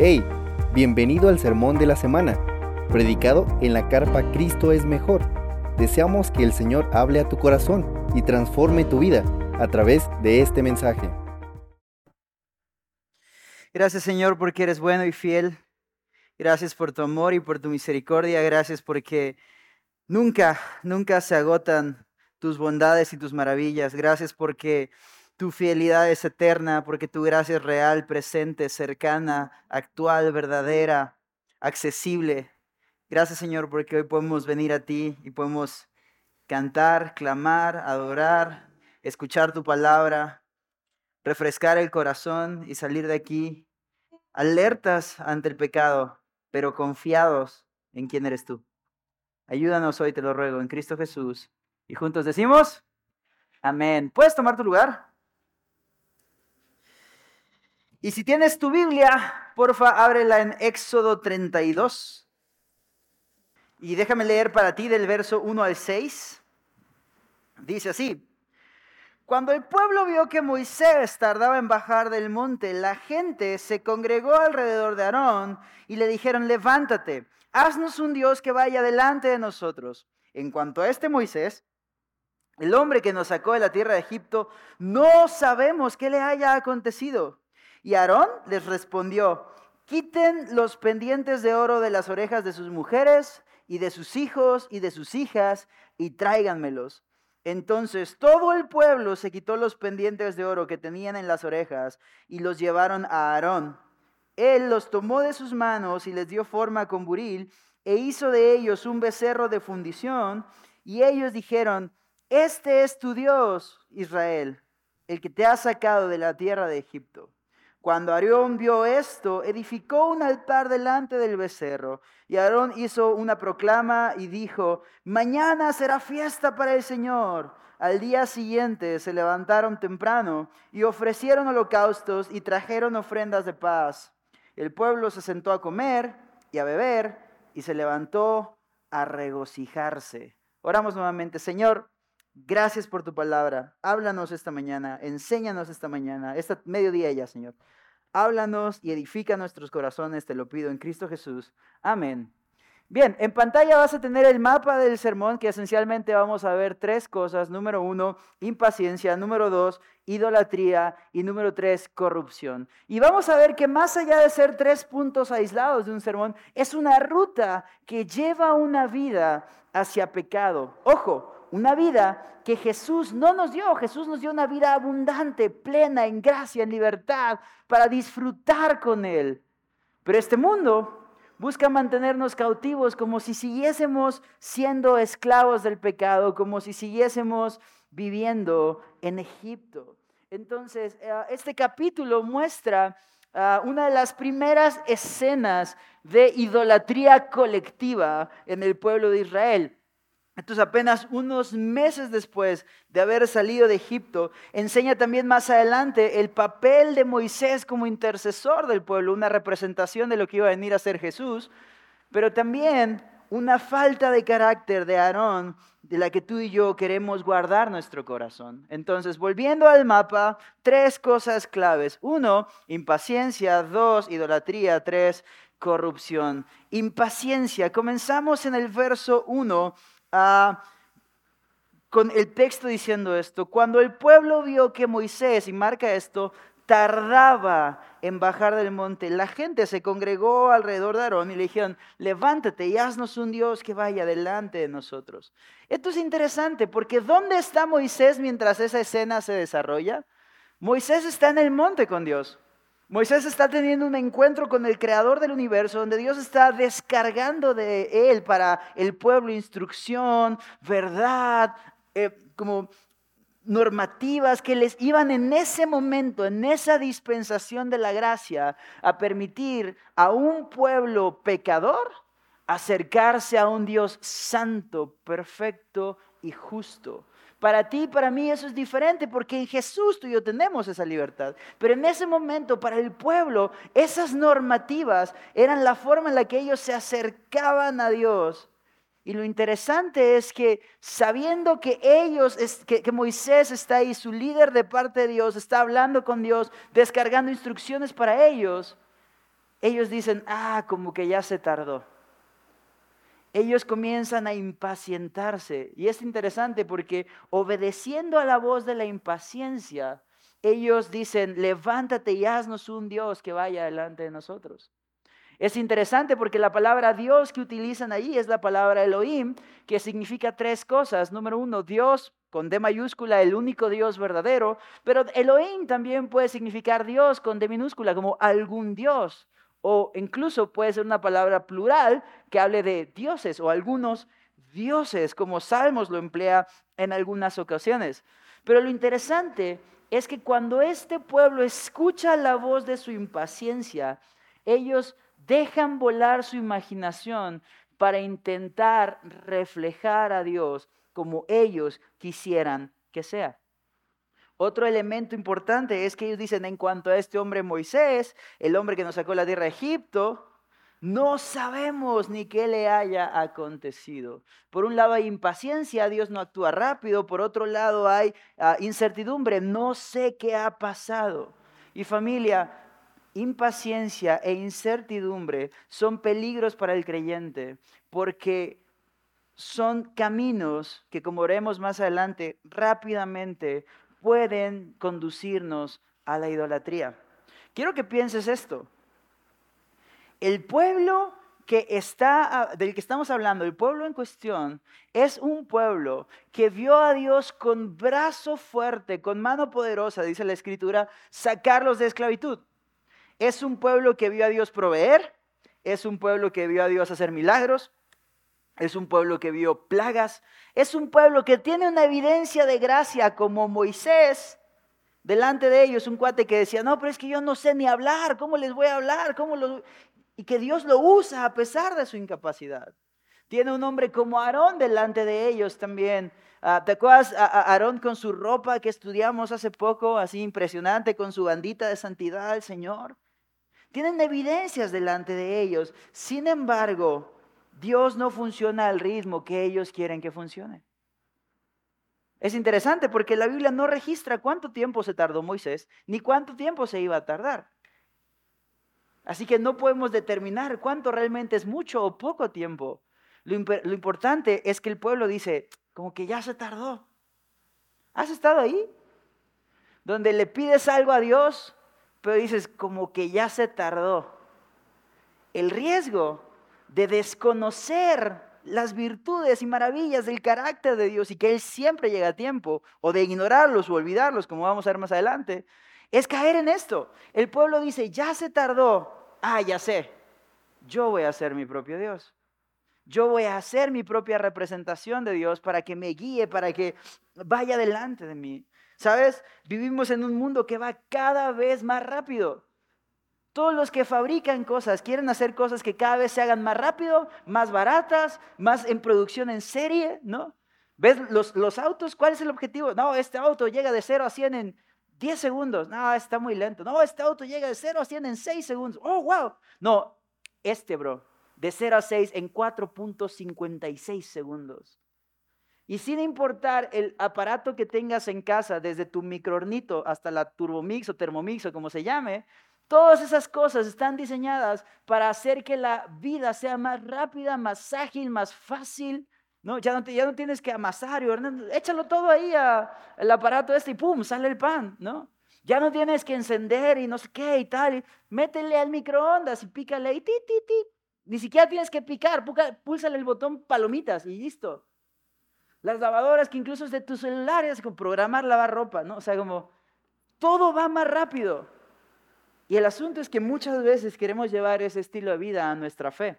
Hey, bienvenido al sermón de la semana, predicado en la carpa Cristo es mejor. Deseamos que el Señor hable a tu corazón y transforme tu vida a través de este mensaje. Gracias Señor porque eres bueno y fiel. Gracias por tu amor y por tu misericordia. Gracias porque nunca, nunca se agotan tus bondades y tus maravillas. Gracias porque tu fidelidad es eterna, porque tu gracia es real, presente, cercana, actual, verdadera, accesible. Gracias Señor porque hoy podemos venir a ti y podemos cantar, clamar, adorar, escuchar tu palabra, refrescar el corazón y salir de aquí alertas ante el pecado, pero confiados en quién eres tú. Ayúdanos hoy, te lo ruego, en Cristo Jesús. Y juntos decimos, amén. ¿Puedes tomar tu lugar? Y si tienes tu Biblia, porfa, ábrela en Éxodo 32. Y déjame leer para ti del verso 1 al 6. Dice así. Cuando el pueblo vio que Moisés tardaba en bajar del monte, la gente se congregó alrededor de Aarón y le dijeron, levántate, haznos un Dios que vaya delante de nosotros. En cuanto a este Moisés, el hombre que nos sacó de la tierra de Egipto, no sabemos qué le haya acontecido. Y Aarón les respondió, quiten los pendientes de oro de las orejas de sus mujeres y de sus hijos y de sus hijas y tráiganmelos. Entonces todo el pueblo se quitó los pendientes de oro que tenían en las orejas y los llevaron a Aarón. Él los tomó de sus manos y les dio forma con buril e hizo de ellos un becerro de fundición y ellos dijeron, este es tu Dios, Israel, el que te ha sacado de la tierra de Egipto. Cuando Aarón vio esto, edificó un altar delante del becerro. Y Aarón hizo una proclama y dijo, mañana será fiesta para el Señor. Al día siguiente se levantaron temprano y ofrecieron holocaustos y trajeron ofrendas de paz. El pueblo se sentó a comer y a beber y se levantó a regocijarse. Oramos nuevamente, Señor, Gracias por tu palabra. Háblanos esta mañana, enséñanos esta mañana, esta mediodía ya, Señor. Háblanos y edifica nuestros corazones, te lo pido en Cristo Jesús. Amén. Bien, en pantalla vas a tener el mapa del sermón que esencialmente vamos a ver tres cosas. Número uno, impaciencia. Número dos, idolatría. Y número tres, corrupción. Y vamos a ver que más allá de ser tres puntos aislados de un sermón, es una ruta que lleva una vida hacia pecado. Ojo, una vida que Jesús no nos dio. Jesús nos dio una vida abundante, plena, en gracia, en libertad, para disfrutar con Él. Pero este mundo busca mantenernos cautivos como si siguiésemos siendo esclavos del pecado, como si siguiésemos viviendo en Egipto. Entonces, eh, este capítulo muestra ah, una de las primeras escenas de idolatría colectiva en el pueblo de Israel. Entonces apenas unos meses después de haber salido de Egipto, enseña también más adelante el papel de Moisés como intercesor del pueblo, una representación de lo que iba a venir a ser Jesús, pero también una falta de carácter de Aarón de la que tú y yo queremos guardar nuestro corazón. Entonces, volviendo al mapa, tres cosas claves. Uno, impaciencia. Dos, idolatría. Tres, corrupción. Impaciencia. Comenzamos en el verso 1 Con el texto diciendo esto, cuando el pueblo vio que Moisés, y marca esto, tardaba en bajar del monte, la gente se congregó alrededor de Aarón y le dijeron, levántate y haznos un Dios que vaya delante de nosotros. Esto es interesante porque ¿dónde está Moisés mientras esa escena se desarrolla? Moisés está en el monte con Dios. Moisés está teniendo un encuentro con el creador del universo, donde Dios está descargando de él para el pueblo instrucción, verdad, eh, como normativas que les iban en ese momento, en esa dispensación de la gracia, a permitir a un pueblo pecador acercarse a un Dios santo, perfecto y justo. Para ti y para mí eso es diferente porque en Jesús tú y yo tenemos esa libertad. Pero en ese momento para el pueblo esas normativas eran la forma en la que ellos se acercaban a Dios. Y lo interesante es que sabiendo que ellos, que, que Moisés está ahí, su líder de parte de Dios, está hablando con Dios, descargando instrucciones para ellos, ellos dicen, ah, como que ya se tardó. Ellos comienzan a impacientarse. Y es interesante porque obedeciendo a la voz de la impaciencia, ellos dicen, levántate y haznos un Dios que vaya delante de nosotros. Es interesante porque la palabra Dios que utilizan ahí es la palabra Elohim, que significa tres cosas. Número uno, Dios con D mayúscula, el único Dios verdadero, pero Elohim también puede significar Dios con D minúscula, como algún Dios. O incluso puede ser una palabra plural que hable de dioses o algunos dioses, como Salmos lo emplea en algunas ocasiones. Pero lo interesante es que cuando este pueblo escucha la voz de su impaciencia, ellos dejan volar su imaginación para intentar reflejar a Dios como ellos quisieran que sea. Otro elemento importante es que ellos dicen en cuanto a este hombre Moisés, el hombre que nos sacó la tierra de Egipto, no sabemos ni qué le haya acontecido. Por un lado hay impaciencia, Dios no actúa rápido, por otro lado hay ah, incertidumbre, no sé qué ha pasado. Y familia, impaciencia e incertidumbre son peligros para el creyente porque son caminos que, como veremos más adelante, rápidamente pueden conducirnos a la idolatría. Quiero que pienses esto. El pueblo que está, del que estamos hablando, el pueblo en cuestión, es un pueblo que vio a Dios con brazo fuerte, con mano poderosa, dice la escritura, sacarlos de esclavitud. Es un pueblo que vio a Dios proveer, es un pueblo que vio a Dios hacer milagros, es un pueblo que vio plagas, es un pueblo que tiene una evidencia de gracia como Moisés. Delante de ellos un cuate que decía, no, pero es que yo no sé ni hablar, ¿cómo les voy a hablar? ¿Cómo Y que Dios lo usa a pesar de su incapacidad. Tiene un hombre como Aarón delante de ellos también. Ah, ¿Te acuerdas a Aarón con su ropa que estudiamos hace poco, así impresionante, con su bandita de santidad al Señor? Tienen evidencias delante de ellos. Sin embargo, Dios no funciona al ritmo que ellos quieren que funcione. Es interesante porque la Biblia no registra cuánto tiempo se tardó Moisés, ni cuánto tiempo se iba a tardar. Así que no podemos determinar cuánto realmente es mucho o poco tiempo. Lo, importante es que el pueblo dice, como que ya se tardó. ¿Has estado ahí? Donde le pides algo a Dios pero dices, como que ya se tardó. El riesgo de desconocer las virtudes y maravillas del carácter de Dios y que Él siempre llega a tiempo, o de ignorarlos o olvidarlos, como vamos a ver más adelante, es caer en esto. El pueblo dice, ya se tardó, ah, ya sé, yo voy a ser mi propio Dios. Yo voy a hacer mi propia representación de Dios para que me guíe, para que vaya delante de mí. ¿Sabes? Vivimos en un mundo que va cada vez más rápido. Todos los que fabrican cosas quieren hacer cosas que cada vez se hagan más rápido, más baratas, más en producción en serie, ¿no? ¿Ves los, los autos? ¿Cuál es el objetivo? No, este auto llega de 0 a 100 en 10 segundos. No, está muy lento. No, este auto llega de 0 a 100 en 6 segundos. Oh, wow. No, este, bro, de 0 a 6 en 4.56 segundos. Y sin importar el aparato que tengas en casa, desde tu microornito hasta la turbomix o termomix o como se llame, todas esas cosas están diseñadas para hacer que la vida sea más rápida, más ágil, más fácil. ¿no? Ya, no tienes que amasar, y échalo todo ahí al aparato este y pum, sale el pan, ¿no? Ya no tienes que encender y no sé qué y tal. Métele al microondas y pícale y ti, ti, ti. Ni siquiera tienes que picar, púlsale el botón palomitas y listo. Las lavadoras que incluso es de tu celular, es como programar lavar ropa, ¿no? O sea, como todo va más rápido. Y el asunto es que muchas veces queremos llevar ese estilo de vida a nuestra fe.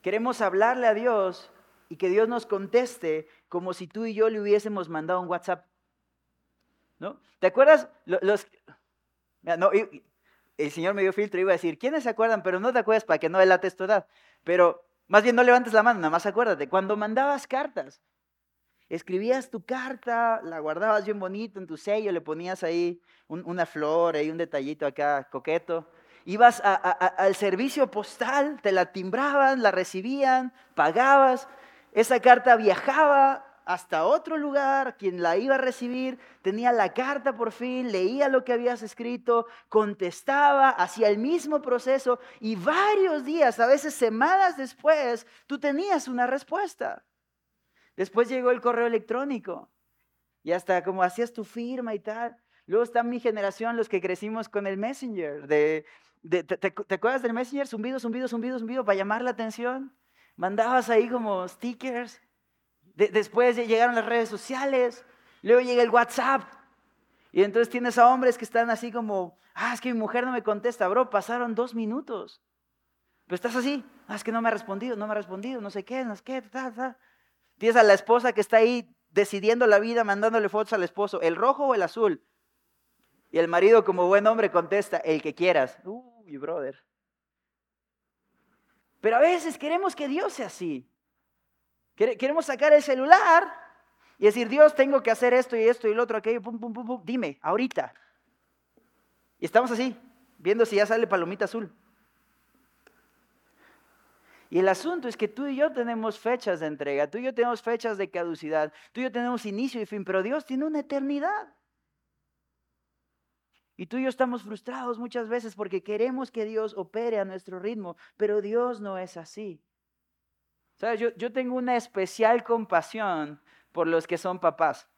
Queremos hablarle a Dios y que Dios nos conteste como si tú y yo le hubiésemos mandado un WhatsApp. ¿No? ¿Te acuerdas? Los, no, el Señor me dio filtro y iba a decir, ¿quiénes se acuerdan? Pero no te acuerdas para que no delates tu edad. Pero más bien no levantes la mano, nada más acuérdate. Cuando mandabas cartas, escribías tu carta, la guardabas bien bonito en tu sello, le ponías ahí una flor, ahí un detallito acá coqueto. Ibas al servicio postal, te la timbraban, la recibían, pagabas. Esa carta viajaba hasta otro lugar, quien la iba a recibir tenía la carta por fin, leía lo que habías escrito, contestaba, hacía el mismo proceso y varios días, a veces semanas después, tú tenías una respuesta. Después llegó el correo electrónico y hasta como hacías tu firma y tal. Luego está mi generación, los que crecimos con el Messenger. De, te, acuerdas del Messenger? Zumbido, zumbido, zumbido, zumbido, para llamar la atención. Mandabas ahí como stickers. después llegaron las redes sociales. Luego llega el WhatsApp. Y entonces tienes a hombres que están así como, ah, es que mi mujer no me contesta, bro, pasaron dos minutos. Pero estás así, ah, es que no me ha respondido, no me ha respondido, no sé qué, no sé qué, ta, ta. Tienes a la esposa que está ahí decidiendo la vida, mandándole fotos al esposo, el rojo o el azul. Y el marido, como buen hombre, contesta, el que quieras. Uy, brother. Pero a veces queremos que Dios sea así. Queremos sacar el celular y decir, Dios, tengo que hacer esto y esto y lo otro, aquello, pum, pum, pum, pum, dime, ahorita. Y estamos así, viendo si ya sale palomita azul. Y el asunto es que tú y yo tenemos fechas de entrega, tú y yo tenemos fechas de caducidad, tú y yo tenemos inicio y fin, pero Dios tiene una eternidad. Y tú y yo estamos frustrados muchas veces porque queremos que Dios opere a nuestro ritmo, pero Dios no es así. ¿Sabes? Yo, yo tengo una especial compasión por los que son papás.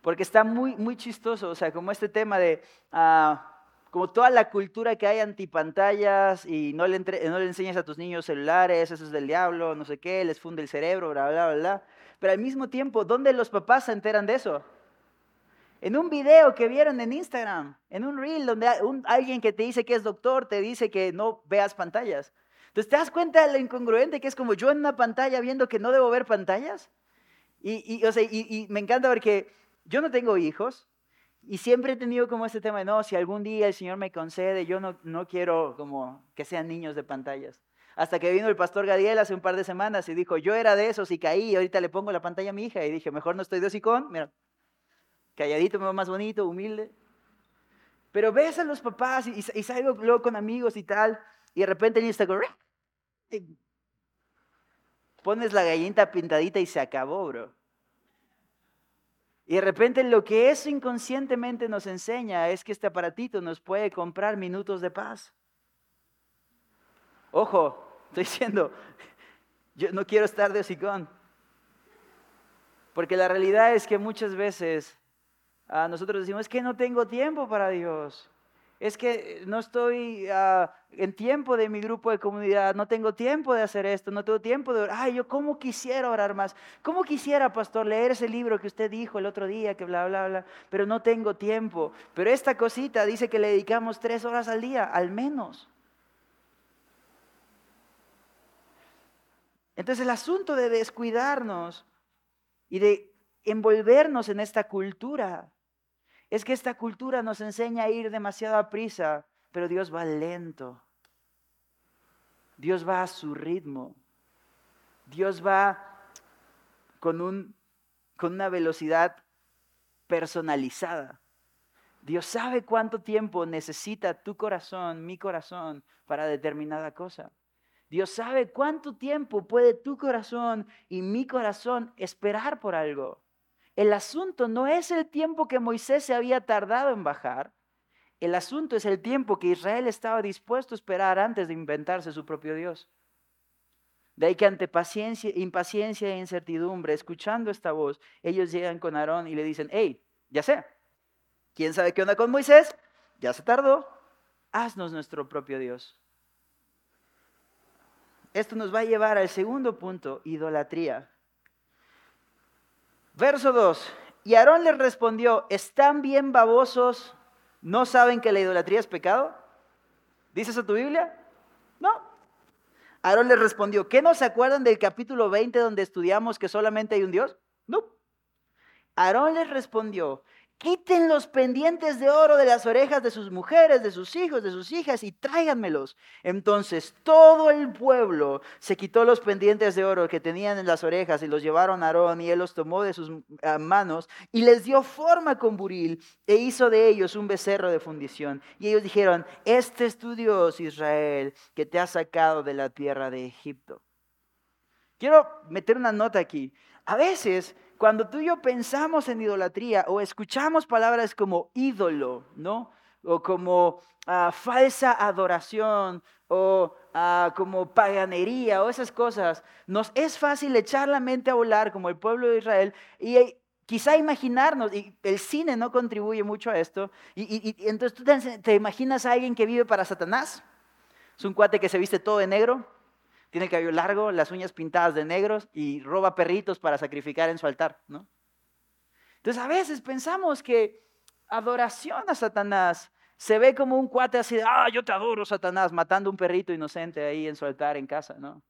Porque está muy, muy chistoso, o sea, como este tema de, ah, como toda la cultura que hay antipantallas y no le, no le enseñas a tus niños celulares, eso es del diablo, no sé qué, les funde el cerebro, bla, bla, bla. Pero al mismo tiempo, ¿dónde los papás se enteran de eso? En un video que vieron en Instagram, en un reel donde alguien que te dice que es doctor te dice que no veas pantallas. Entonces, ¿te das cuenta de lo incongruente que es como yo en una pantalla viendo que no debo ver pantallas? Y, y, me encanta porque yo no tengo hijos y siempre he tenido como este tema de, no, si algún día el Señor me concede, yo no, no quiero como que sean niños de pantallas. Hasta que vino el pastor Gadiel hace un par de semanas y dijo, yo era de esos y caí, ahorita le pongo la pantalla a mi hija. Y dije, mejor no estoy de hocicón, mira, calladito, más bonito, humilde. Pero ves a los papás y, salgo luego con amigos y tal, y de repente en Instagram, pones la gallinita pintadita y se acabó, bro. Y de repente lo que eso inconscientemente nos enseña es que este aparatito nos puede comprar minutos de paz. Ojo, estoy diciendo, yo no quiero estar de hocicón. Porque la realidad es que muchas veces Ah, nosotros decimos, es que no tengo tiempo para Dios. Es que no estoy ah, en tiempo de mi grupo de comunidad, no tengo tiempo de hacer esto, no tengo tiempo de orar. Ay, yo cómo quisiera orar más, cómo quisiera, pastor, leer ese libro que usted dijo el otro día, que bla, bla, bla, pero no tengo tiempo. Pero esta cosita dice que le dedicamos tres horas al día, al menos. Entonces el asunto de descuidarnos y de envolvernos en esta cultura es que esta cultura nos enseña a ir demasiado a prisa, pero Dios va lento. Dios va a su ritmo. Dios va con, un, con una velocidad personalizada. Dios sabe cuánto tiempo necesita tu corazón, mi corazón, para determinada cosa. Dios sabe cuánto tiempo puede tu corazón y mi corazón esperar por algo. El asunto no es el tiempo que Moisés se había tardado en bajar. El asunto es el tiempo que Israel estaba dispuesto a esperar antes de inventarse su propio Dios. De ahí que ante paciencia, impaciencia e incertidumbre, escuchando esta voz, ellos llegan con Aarón y le dicen, hey, ya sé, ¿quién sabe qué onda con Moisés? Ya se tardó, haznos nuestro propio Dios. Esto nos va a llevar al segundo punto, idolatría. Verso 2. Y Aarón les respondió, ¿están bien babosos? ¿No saben que la idolatría es pecado? ¿Dice eso tu Biblia? No. Aarón les respondió, ¿qué no se acuerdan del capítulo 20 donde estudiamos que solamente hay un Dios? No. Aarón les respondió, Quiten los pendientes de oro de las orejas de sus mujeres, de sus hijos, de sus hijas y tráiganmelos. Entonces todo el pueblo se quitó los pendientes de oro que tenían en las orejas y los llevaron a Aarón y él los tomó de sus ah, manos y les dio forma con buril e hizo de ellos un becerro de fundición. Y ellos dijeron, este es tu Dios Israel que te ha sacado de la tierra de Egipto. Quiero meter una nota aquí. A veces, cuando tú y yo pensamos en idolatría o escuchamos palabras como ídolo, ¿no? O como ah, falsa adoración o ah, como paganería o esas cosas, nos es fácil echar la mente a volar como el pueblo de Israel y eh, quizá imaginarnos, y el cine no contribuye mucho a esto, y, entonces tú te, te, imaginas a alguien que vive para Satanás, es un cuate que se viste todo de negro, tiene el cabello largo, las uñas pintadas de negros y roba perritos para sacrificar en su altar, ¿no? Entonces a veces pensamos que adoración a Satanás se ve como un cuate así de, ah, yo te adoro, Satanás, matando un perrito inocente ahí en su altar en casa, ¿no?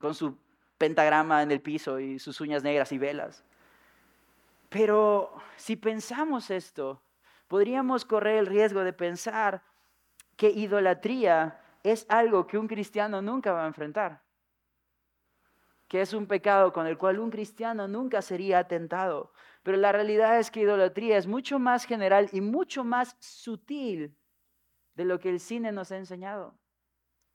Con su pentagrama en el piso y sus uñas negras y velas. Pero si pensamos esto, podríamos correr el riesgo de pensar que idolatría es algo que un cristiano nunca va a enfrentar, que es un pecado con el cual un cristiano nunca sería atentado. Pero la realidad es que idolatría es mucho más general y mucho más sutil de lo que el cine nos ha enseñado.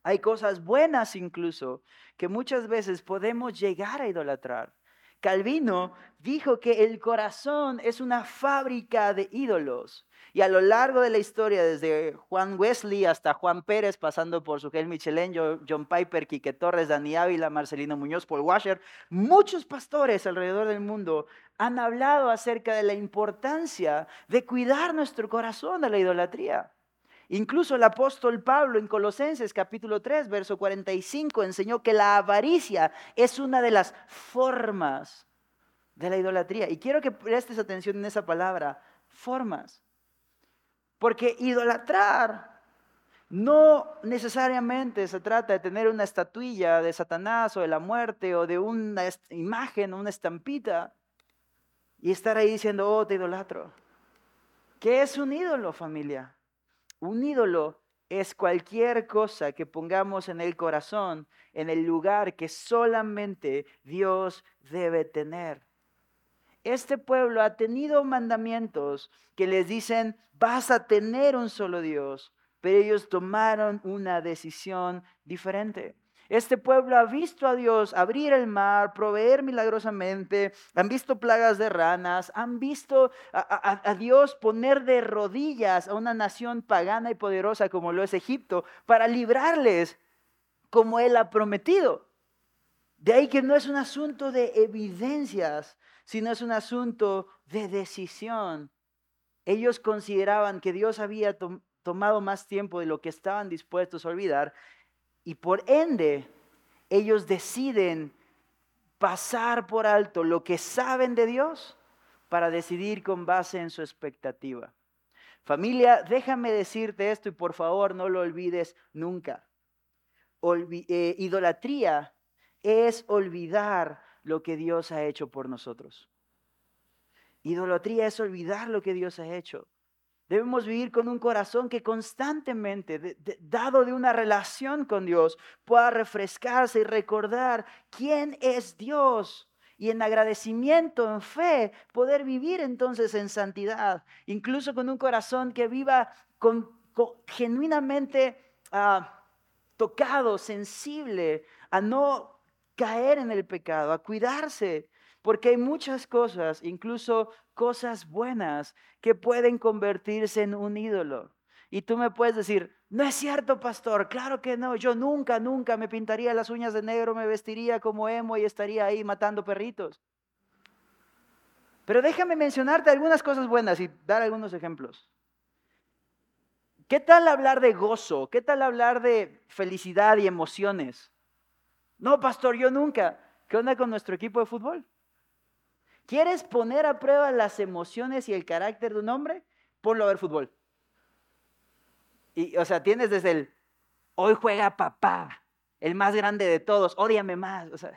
Hay cosas buenas incluso que muchas veces podemos llegar a idolatrar. Calvino dijo que el corazón es una fábrica de ídolos. Y a lo largo de la historia, desde Juan Wesley hasta Juan Pérez, pasando por Sugel Michelén, John Piper, Quique Torres, Dani Ávila, Marcelino Muñoz, Paul Washer, muchos pastores alrededor del mundo han hablado acerca de la importancia de cuidar nuestro corazón de la idolatría. Incluso el apóstol Pablo en Colosenses capítulo 3, verso 45 enseñó que la avaricia es una de las formas de la idolatría. Y quiero que prestes atención en esa palabra, formas. Porque idolatrar no necesariamente se trata de tener una estatuilla de Satanás o de la muerte o de una imagen o una estampita y estar ahí diciendo, oh, te idolatro. ¿Qué es un ídolo, familia? Un ídolo es cualquier cosa que pongamos en el corazón, en el lugar que solamente Dios debe tener. Este pueblo ha tenido mandamientos que les dicen, vas a tener un solo Dios, pero ellos tomaron una decisión diferente. Este pueblo ha visto a Dios abrir el mar, proveer milagrosamente, han visto plagas de ranas, han visto a, Dios poner de rodillas a una nación pagana y poderosa como lo es Egipto para librarles como Él ha prometido. De ahí que no es un asunto de evidencias, sino es un asunto de decisión. Ellos consideraban que Dios había tomado más tiempo de lo que estaban dispuestos a olvidar y por ende, ellos deciden pasar por alto lo que saben de Dios para decidir con base en su expectativa. Familia, déjame decirte esto y por favor no lo olvides nunca. Eh, idolatría es olvidar lo que Dios ha hecho por nosotros. Idolatría es olvidar lo que Dios ha hecho. Debemos vivir con un corazón que constantemente, dado de una relación con Dios, pueda refrescarse y recordar quién es Dios. Y en agradecimiento, en fe, poder vivir entonces en santidad, incluso con un corazón que viva genuinamente ah, tocado, sensible, a no caer en el pecado, a cuidarse porque hay muchas cosas, incluso cosas buenas, que pueden convertirse en un ídolo. Y tú me puedes decir, no es cierto, pastor, claro que no, yo nunca, nunca me pintaría las uñas de negro, me vestiría como emo y estaría ahí matando perritos. Pero déjame mencionarte algunas cosas buenas y dar algunos ejemplos. ¿Qué tal hablar de gozo? ¿Qué tal hablar de felicidad y emociones? No, pastor, yo nunca. ¿Qué onda con nuestro equipo de fútbol? ¿Quieres poner a prueba las emociones y el carácter de un hombre? Ponlo a ver fútbol. Y, o sea, tienes desde el, hoy juega papá, el más grande de todos, ódiame más. O sea,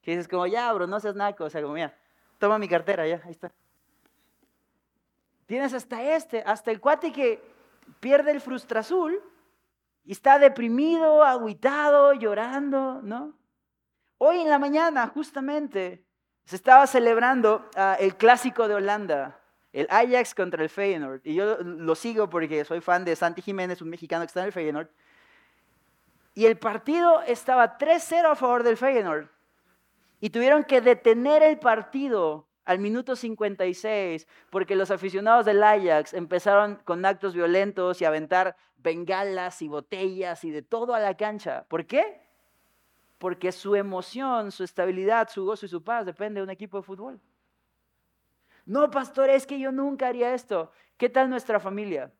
que dices como, ya, bro, no seas naco. O sea, como, mira, toma mi cartera, ya, ahí está. Tienes hasta este, hasta el cuate que pierde el frustrazul y está deprimido, aguitado, llorando, ¿no? Hoy en la mañana, justamente, se estaba celebrando ah, el clásico de Holanda, el Ajax contra el Feyenoord. Y yo lo sigo porque soy fan de Santi Jiménez, un mexicano que está en el Feyenoord. Y el partido estaba 3-0 a favor del Feyenoord. Y tuvieron que detener el partido al minuto 56 porque los aficionados del Ajax empezaron con actos violentos y aventar bengalas y botellas y de todo a la cancha. ¿Por qué? Porque su emoción, su estabilidad, su gozo y su paz depende de un equipo de fútbol. No, pastor, es que yo nunca haría esto. ¿Qué tal nuestra familia?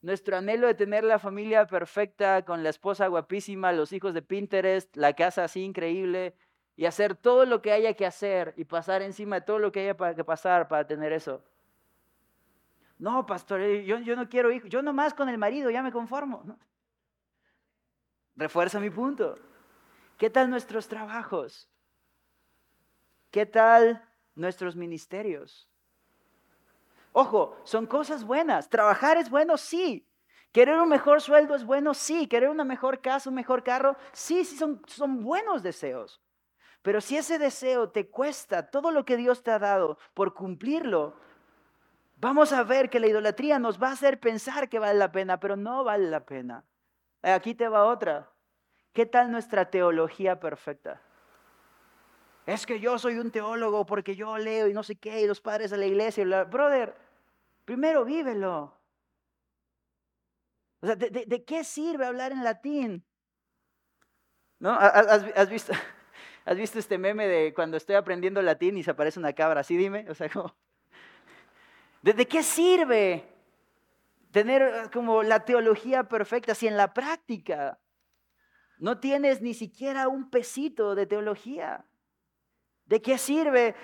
Nuestro anhelo de tener la familia perfecta, con la esposa guapísima, los hijos de Pinterest, la casa así increíble, y hacer todo lo que haya que hacer y pasar encima de todo lo que haya que pasar para tener eso. No, pastor, eh, yo, yo no quiero hijos, yo nomás con el marido ya me conformo. Refuerza mi punto. ¿Qué tal nuestros trabajos? ¿Qué tal nuestros ministerios? Ojo, son cosas buenas. Trabajar es bueno, sí. Querer un mejor sueldo es bueno, sí. Querer una mejor casa, un mejor carro, sí, sí, son, son buenos deseos. Pero si ese deseo te cuesta todo lo que Dios te ha dado por cumplirlo, vamos a ver que la idolatría nos va a hacer pensar que vale la pena, pero no vale la pena. Aquí te va otra. ¿Qué tal nuestra teología perfecta? Es que yo soy un teólogo porque yo leo y no sé qué, y los padres de la iglesia. Brother, primero vívelo. O sea, ¿de, qué sirve hablar en latín? ¿No? ¿Has, visto, ¿Has visto este meme de cuando estoy aprendiendo latín y se aparece una cabra? Así dime. O sea, ¿de, qué sirve tener eh, como la teología perfecta si en la práctica no tienes ni siquiera un pesito de teología? ¿De qué sirve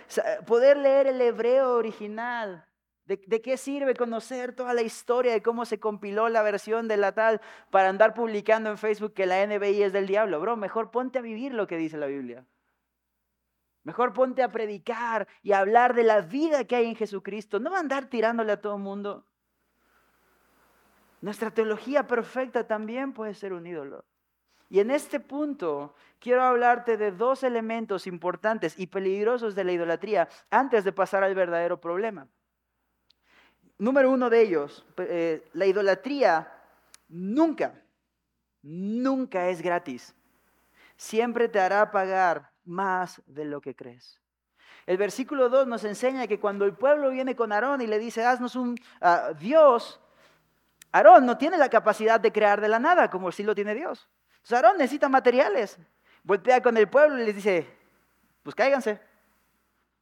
poder leer el hebreo original? ¿De, qué sirve conocer toda la historia de cómo se compiló la versión de la tal para andar publicando en Facebook que la NBI es del diablo? Bro, mejor ponte a vivir lo que dice la Biblia. Mejor ponte a predicar y a hablar de la vida que hay en Jesucristo. No va a andar tirándole a todo el mundo. Nuestra teología perfecta también puede ser un ídolo. Y en este punto quiero hablarte de dos elementos importantes y peligrosos de la idolatría antes de pasar al verdadero problema. Número uno de ellos, eh, la idolatría nunca, nunca es gratis. Siempre te hará pagar más de lo que crees. El versículo 2 nos enseña que cuando el pueblo viene con Aarón y le dice, haznos un ah, Dios, Aarón no tiene la capacidad de crear de la nada como sí lo tiene Dios. Entonces Aarón necesita materiales. Voltea con el pueblo y les dice, pues cáiganse.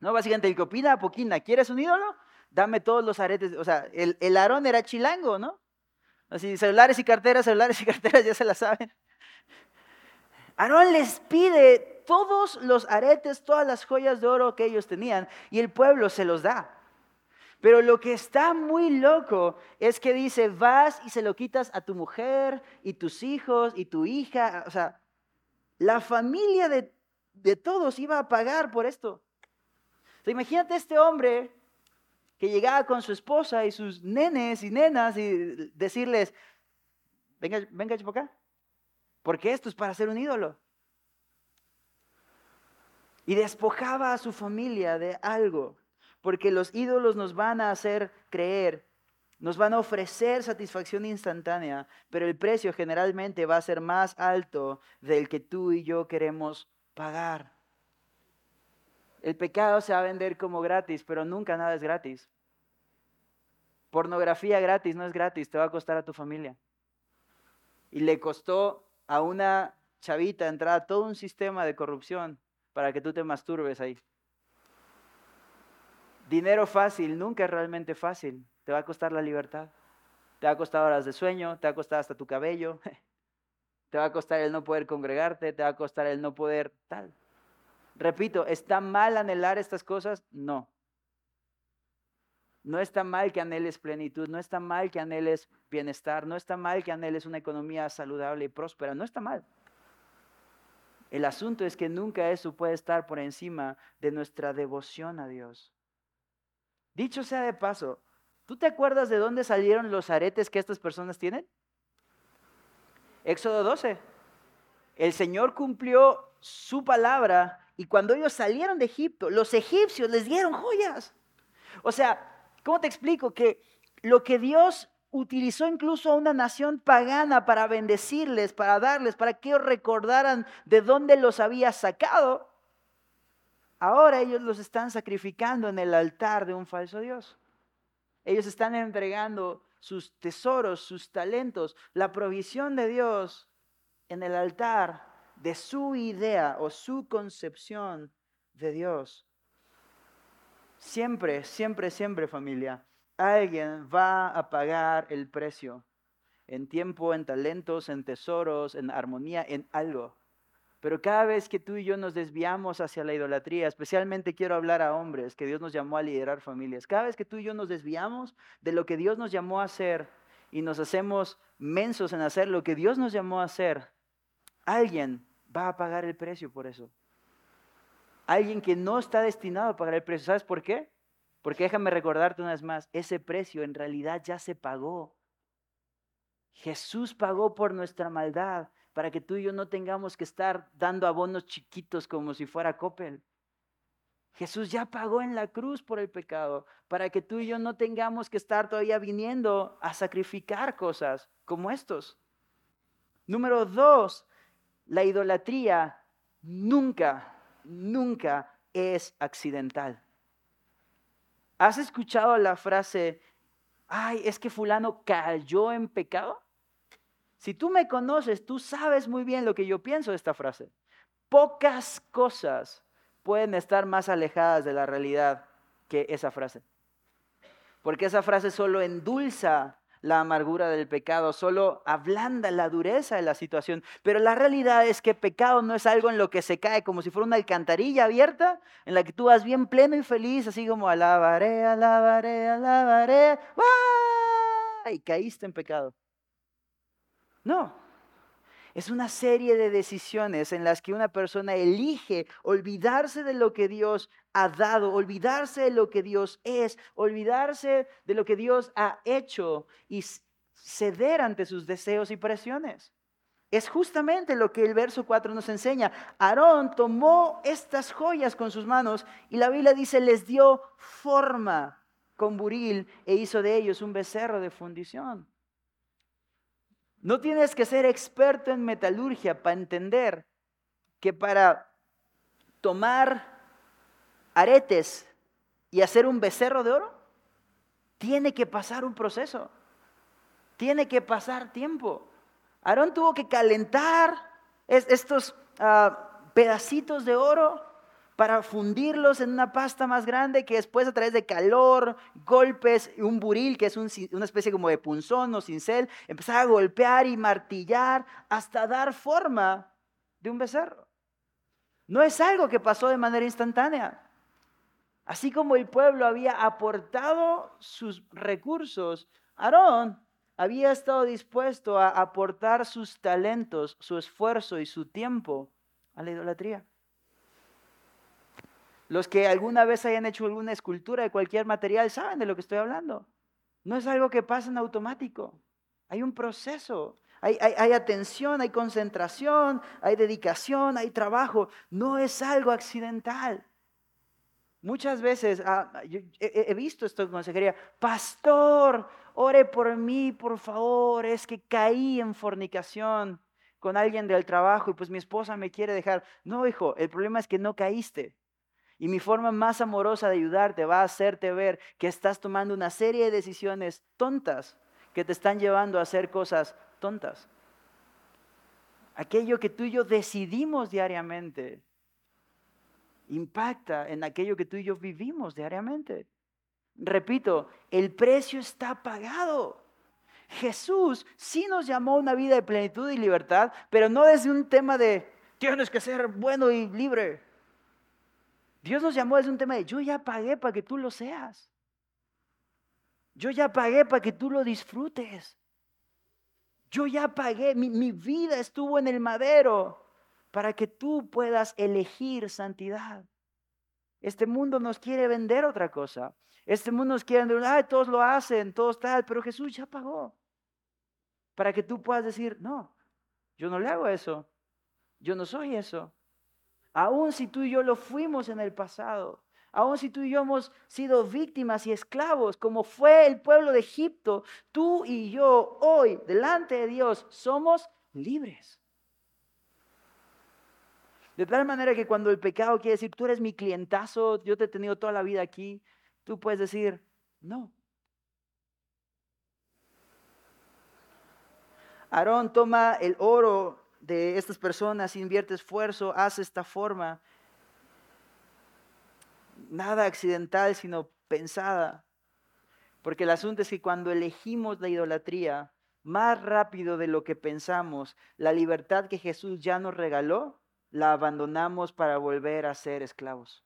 No, básicamente el que opina, poquina, ¿quieres un ídolo? Dame todos los aretes. O sea, el, el Aarón era chilango, ¿no? Así, celulares y carteras, celulares y carteras, ya se la saben. Aarón les pide todos los aretes, todas las joyas de oro que ellos tenían y el pueblo se los da. Pero lo que está muy loco es que dice, vas y se lo quitas a tu mujer y tus hijos y tu hija. O sea, la familia de, todos iba a pagar por esto. imagínate este hombre que llegaba con su esposa y sus nenes y nenas y decirles, venga, venga porque esto es para ser un ídolo. Y despojaba a su familia de algo porque los ídolos nos van a hacer creer, nos van a ofrecer satisfacción instantánea, pero el precio generalmente va a ser más alto del que tú y yo queremos pagar. El pecado se va a vender como gratis, pero nunca nada es gratis. Pornografía gratis no es gratis, te va a costar a tu familia. Y le costó a una chavita entrar a todo un sistema de corrupción para que tú te masturbes ahí. Dinero fácil nunca es realmente fácil. Te va a costar la libertad. Te va a costar horas de sueño, te va a costar hasta tu cabello. Te va a costar el no poder congregarte, te va a costar el no poder tal. Repito, ¿está mal anhelar estas cosas? No. No está mal que anheles plenitud, no está mal que anheles bienestar, no está mal que anheles una economía saludable y próspera, no está mal. El asunto es que nunca eso puede estar por encima de nuestra devoción a Dios. Dicho sea de paso, ¿tú te acuerdas de dónde salieron los aretes que estas personas tienen? Éxodo 12. El Señor cumplió su palabra y cuando ellos salieron de Egipto, los egipcios les dieron joyas. O sea, ¿cómo te explico? Que lo que Dios utilizó incluso a una nación pagana para bendecirles, para darles, para que ellos recordaran de dónde los había sacado, ahora ellos los están sacrificando en el altar de un falso Dios. Ellos están entregando sus tesoros, sus talentos, la provisión de Dios en el altar de su idea o su concepción de Dios. Siempre, siempre, siempre familia, alguien va a pagar el precio en tiempo, en talentos, en tesoros, en armonía, en algo. Pero cada vez que tú y yo nos desviamos hacia la idolatría, especialmente quiero hablar a hombres, que Dios nos llamó a liderar familias, cada vez que tú y yo nos desviamos de lo que Dios nos llamó a hacer y nos hacemos mensos en hacer lo que Dios nos llamó a hacer, alguien va a pagar el precio por eso. Alguien que no está destinado a pagar el precio. ¿Sabes por qué? Porque déjame recordarte una vez más, ese precio en realidad ya se pagó. Jesús pagó por nuestra maldad para que tú y yo no tengamos que estar dando abonos chiquitos como si fuera Coppel. Jesús ya pagó en la cruz por el pecado, para que tú y yo no tengamos que estar todavía viniendo a sacrificar cosas como estos. Número dos, la idolatría nunca, nunca es accidental. ¿Has escuchado la frase, ay, es que fulano cayó en pecado? Si tú me conoces, tú sabes muy bien lo que yo pienso de esta frase. Pocas cosas pueden estar más alejadas de la realidad que esa frase. Porque esa frase solo endulza la amargura del pecado, solo ablanda la dureza de la situación. Pero la realidad es que pecado no es algo en lo que se cae como si fuera una alcantarilla abierta, en la que tú vas bien pleno y feliz, así como alabaré, alabaré, alabaré, y caíste en pecado. No. Es una serie de decisiones en las que una persona elige olvidarse de lo que Dios ha dado, olvidarse de lo que Dios es, olvidarse de lo que Dios ha hecho y ceder ante sus deseos y presiones. Es justamente lo que el verso 4 nos enseña. Aarón tomó estas joyas con sus manos y la Biblia dice, les dio forma con buril e hizo de ellos un becerro de fundición. No tienes que ser experto en metalurgia para entender que para tomar aretes y hacer un becerro de oro, tiene que pasar un proceso. Tiene que pasar tiempo. Aarón tuvo que calentar estos ah, pedacitos de oro para fundirlos en una pasta más grande que después a través de calor, golpes, un buril, que es una especie como de punzón o cincel, empezaba a golpear y martillar hasta dar forma de un becerro. No es algo que pasó de manera instantánea. Así como el pueblo había aportado sus recursos, Aarón había estado dispuesto a aportar sus talentos, su esfuerzo y su tiempo a la idolatría. Los que alguna vez hayan hecho alguna escultura de cualquier material saben de lo que estoy hablando. No es algo que pasa en automático. Hay un proceso. Hay, atención, hay concentración, hay dedicación, hay trabajo. No es algo accidental. Muchas veces ah, he, visto esto en consejería. Pastor, ore por mí, por favor. Es que caí en fornicación con alguien del trabajo y pues mi esposa me quiere dejar. No, hijo, el problema es que no caíste. Y mi forma más amorosa de ayudarte va a hacerte ver que estás tomando una serie de decisiones tontas que te están llevando a hacer cosas tontas. Aquello que tú y yo decidimos diariamente impacta en aquello que tú y yo vivimos diariamente. Repito, el precio está pagado. Jesús sí nos llamó a una vida de plenitud y libertad, pero no desde un tema de tienes que ser bueno y libre. Dios nos llamó desde un tema de yo ya pagué para que tú lo seas. Yo ya pagué para que tú lo disfrutes. Yo ya pagué, mi, mi, vida estuvo en el madero para que tú puedas elegir santidad. Este mundo nos quiere vender otra cosa. Este mundo nos quiere vender, ay, todos lo hacen, todos tal, pero Jesús ya pagó. Para que tú puedas decir, no, yo no le hago eso. Yo no soy eso. Aún si tú y yo lo fuimos en el pasado, aún si tú y yo hemos sido víctimas y esclavos, como fue el pueblo de Egipto, tú y yo hoy, delante de Dios, somos libres. De tal manera que cuando el pecado quiere decir, tú eres mi clientazo, yo te he tenido toda la vida aquí, tú puedes decir, no. Aarón toma el oro de estas personas, invierte esfuerzo, hace esta forma. Nada accidental, sino pensada. Porque el asunto es que cuando elegimos la idolatría, más rápido de lo que pensamos, la libertad que Jesús ya nos regaló, la abandonamos para volver a ser esclavos.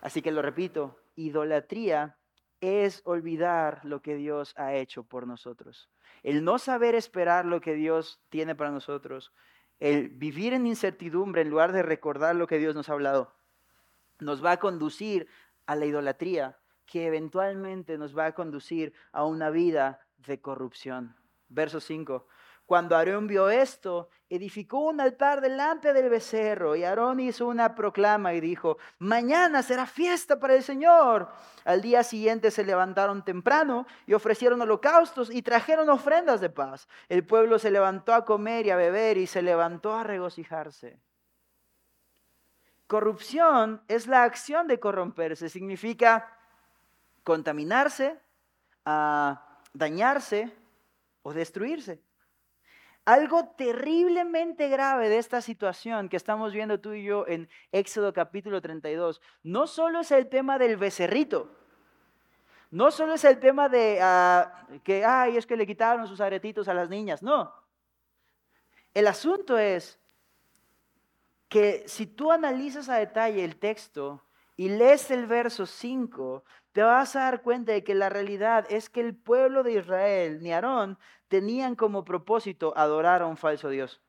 Así que lo repito, idolatría es olvidar lo que Dios ha hecho por nosotros. El no saber esperar lo que Dios tiene para nosotros, el vivir en incertidumbre en lugar de recordar lo que Dios nos ha hablado, nos va a conducir a la idolatría, que eventualmente nos va a conducir a una vida de corrupción. Verso 5. Cuando Aarón vio esto, edificó un altar delante del becerro y Aarón hizo una proclama y dijo, mañana será fiesta para el Señor. Al día siguiente se levantaron temprano y ofrecieron holocaustos y trajeron ofrendas de paz. El pueblo se levantó a comer y a beber y se levantó a regocijarse. Corrupción es la acción de corromperse, significa contaminarse, dañarse o destruirse. Algo terriblemente grave de esta situación que estamos viendo tú y yo en Éxodo capítulo 32, no solo es el tema del becerrito, no solo es el tema de ah, que, ay, es que le quitaron sus aretitos a las niñas, no. El asunto es que si tú analizas a detalle el texto y lees el verso 5, te vas a dar cuenta de que la realidad es que el pueblo de Israel, ni Aarón, tenían como propósito adorar a un falso Dios.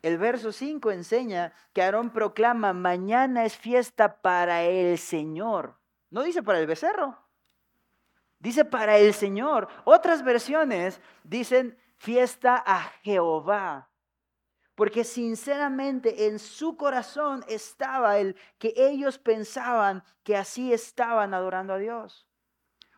El verso 5 enseña que Aarón proclama, mañana es fiesta para el Señor. No dice para el becerro, dice para el Señor. Otras versiones dicen fiesta a Jehová porque sinceramente en su corazón estaba el que ellos pensaban que así estaban adorando a Dios.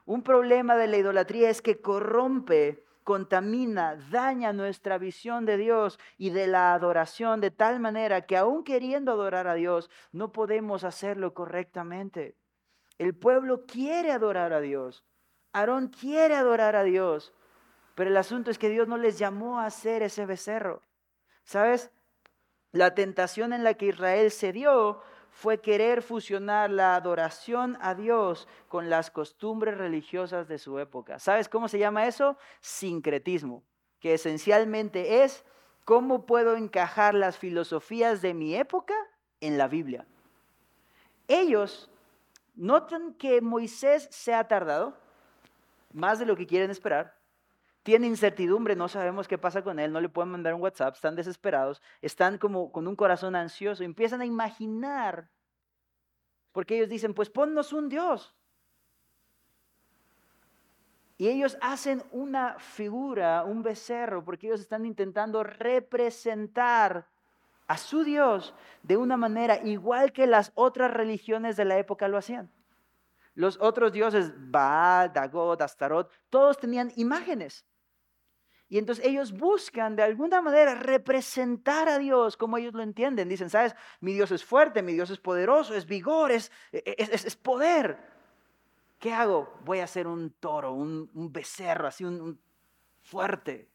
Un problema de la idolatría es que corrompe, contamina, daña nuestra visión de Dios y de la adoración de tal manera que aún queriendo adorar a Dios, no podemos hacerlo correctamente. El pueblo quiere adorar a Dios. Aarón quiere adorar a Dios. Pero el asunto es que Dios no les llamó a hacer ese becerro. ¿Sabes? La tentación en la que Israel se dio fue querer fusionar la adoración a Dios con las costumbres religiosas de su época. ¿Sabes cómo se llama eso? Sincretismo, que esencialmente es cómo puedo encajar las filosofías de mi época en la Biblia. Ellos notan que Moisés se ha tardado más de lo que quieren esperar tiene incertidumbre, no sabemos qué pasa con él, no le pueden mandar un WhatsApp, están desesperados, están como con un corazón ansioso, empiezan a imaginar, porque ellos dicen, pues ponnos un Dios. Y ellos hacen una figura, un becerro, porque ellos están intentando representar a su Dios de una manera igual que las otras religiones de la época lo hacían. Los otros dioses, Baal, Dagot, Astarot, todos tenían imágenes. Y entonces ellos buscan de alguna manera representar a Dios como ellos lo entienden. Dicen, sabes, mi Dios es fuerte, mi Dios es poderoso, es vigor, es, es, poder. ¿Qué hago? Voy a hacer un toro, un, becerro, así un, fuerte.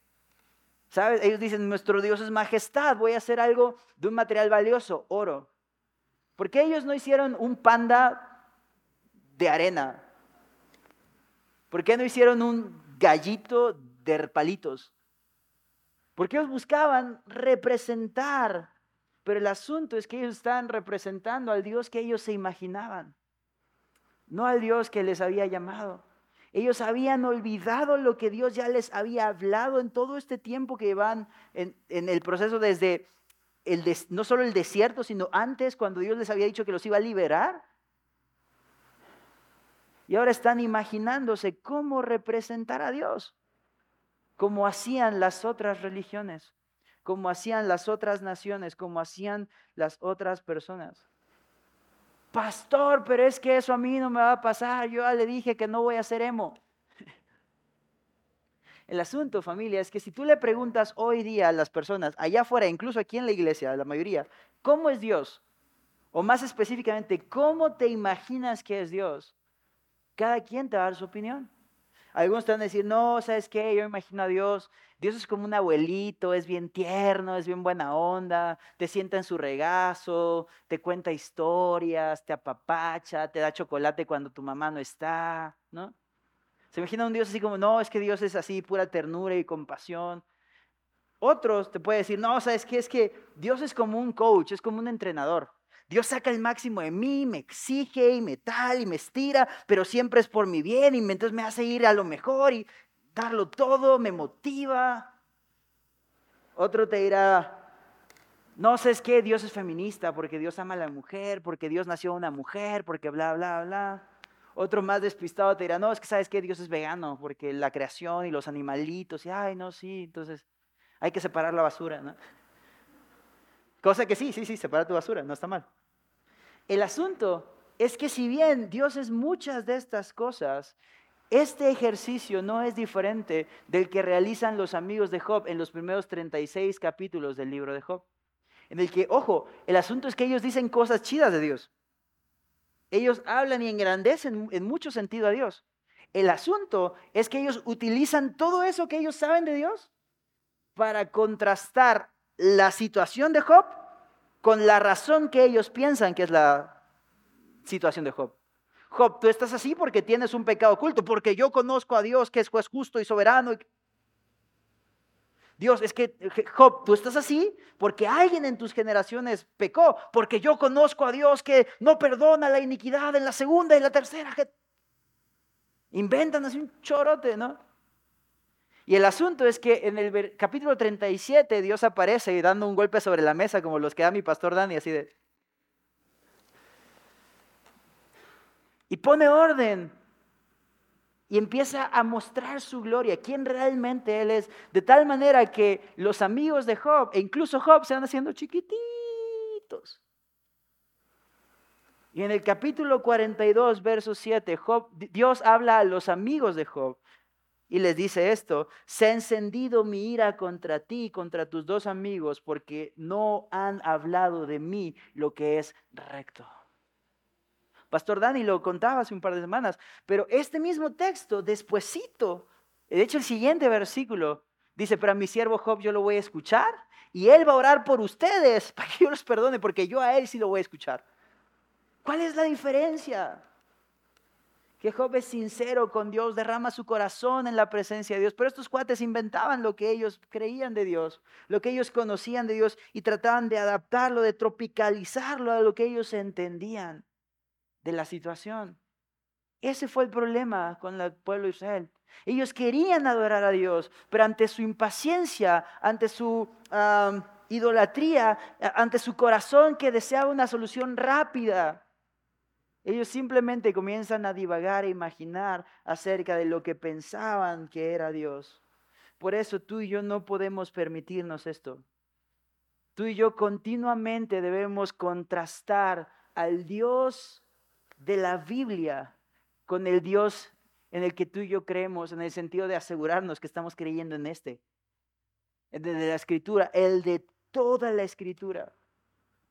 ¿Sabes? Ellos dicen, nuestro Dios es majestad, voy a hacer algo de un material valioso, oro. ¿Por qué ellos no hicieron un panda de arena? ¿Por qué no hicieron un gallito de palitos. Porque ellos buscaban representar, pero el asunto es que ellos estaban representando al Dios que ellos se imaginaban, no al Dios que les había llamado. Ellos habían olvidado lo que Dios ya les había hablado en todo este tiempo que van en, el proceso desde el no solo el desierto, sino antes cuando Dios les había dicho que los iba a liberar. Y ahora están imaginándose cómo representar a Dios como hacían las otras religiones, como hacían las otras naciones, como hacían las otras personas. Pastor, pero es que eso a mí no me va a pasar. Yo ya le dije que no voy a ser emo. El asunto, familia, es que si tú le preguntas hoy día a las personas, allá afuera, incluso aquí en la iglesia, la mayoría, ¿cómo es Dios? O más específicamente, ¿cómo te imaginas que es Dios? Cada quien te va a dar su opinión. Algunos te van a decir, no, ¿sabes qué? Yo imagino a Dios. Dios es como un abuelito, es bien tierno, es bien buena onda, te sienta en su regazo, te cuenta historias, te apapacha, te da chocolate cuando tu mamá no está, ¿no? Se imagina un Dios así como, no, es que Dios es así, pura ternura y compasión. Otros te pueden decir, no, ¿sabes qué? Es que Dios es como un coach, es como un entrenador. Dios saca el máximo de mí, me exige y me tal y me estira, pero siempre es por mi bien y entonces me hace ir a lo mejor y darlo todo, me motiva. Otro te dirá, no sé es que Dios es feminista porque Dios ama a la mujer, porque Dios nació una mujer, porque bla, bla, bla. Otro más despistado te dirá, no, es que sabes que Dios es vegano porque la creación y los animalitos, y ay, no, sí, entonces hay que separar la basura, ¿no? Cosa que sí, sí, sí, separa tu basura, no está mal. El asunto es que si bien Dios es muchas de estas cosas, este ejercicio no es diferente del que realizan los amigos de Job en los primeros 36 capítulos del libro de Job. En el que, ojo, el asunto es que ellos dicen cosas chidas de Dios. Ellos hablan y engrandecen en mucho sentido a Dios. El asunto es que ellos utilizan todo eso que ellos saben de Dios para contrastar la situación de Job con la razón que ellos piensan que es la situación de Job. Job, tú estás así porque tienes un pecado oculto, porque yo conozco a Dios que es juez justo y soberano. Dios, es que Job, tú estás así porque alguien en tus generaciones pecó, porque yo conozco a Dios que no perdona la iniquidad en la segunda y la tercera. Inventan así un chorote, ¿no? Y el asunto es que en el capítulo 37 Dios aparece dando un golpe sobre la mesa como los que da mi pastor Dani, así de... Y pone orden y empieza a mostrar su gloria, quién realmente Él es, de tal manera que los amigos de Job, e incluso Job, se van haciendo chiquititos. Y en el capítulo 42, verso 7, Job, Dios habla a los amigos de Job y les dice esto, se ha encendido mi ira contra ti, contra tus dos amigos, porque no han hablado de mí lo que es recto. Pastor Dani lo contaba hace un par de semanas, pero este mismo texto, despuesito, de hecho el siguiente versículo, dice, pero a mi siervo Job yo lo voy a escuchar y él va a orar por ustedes para que yo los perdone, porque yo a él sí lo voy a escuchar. ¿Cuál es la diferencia? Que Job es sincero con Dios, derrama su corazón en la presencia de Dios. Pero estos cuates inventaban lo que ellos creían de Dios, lo que ellos conocían de Dios y trataban de adaptarlo, de tropicalizarlo a lo que ellos entendían de la situación. Ese fue el problema con el pueblo de Israel. Ellos querían adorar a Dios, pero ante su impaciencia, ante su idolatría, ante su corazón que deseaba una solución rápida, ellos simplemente comienzan a divagar e imaginar acerca de lo que pensaban que era Dios. Por eso tú y yo no podemos permitirnos esto. Tú y yo continuamente debemos contrastar al Dios de la Biblia con el Dios en el que tú y yo creemos, en el sentido de asegurarnos que estamos creyendo en este, de la escritura, el de toda la escritura,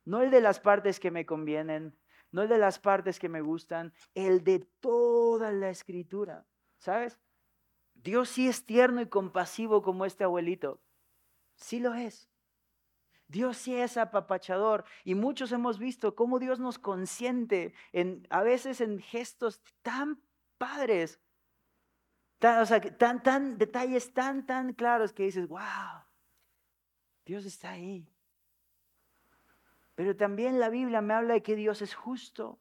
no el de las partes que me convienen, no el de las partes que me gustan, el de toda la escritura. ¿Sabes? Dios sí es tierno y compasivo como este abuelito. Sí lo es. Dios sí es apapachador y muchos hemos visto cómo Dios nos consiente en, a veces en gestos tan padres, tan, o sea, tan, tan, detalles tan, tan claros que dices, wow, Dios está ahí. Pero también la Biblia me habla de que Dios es justo,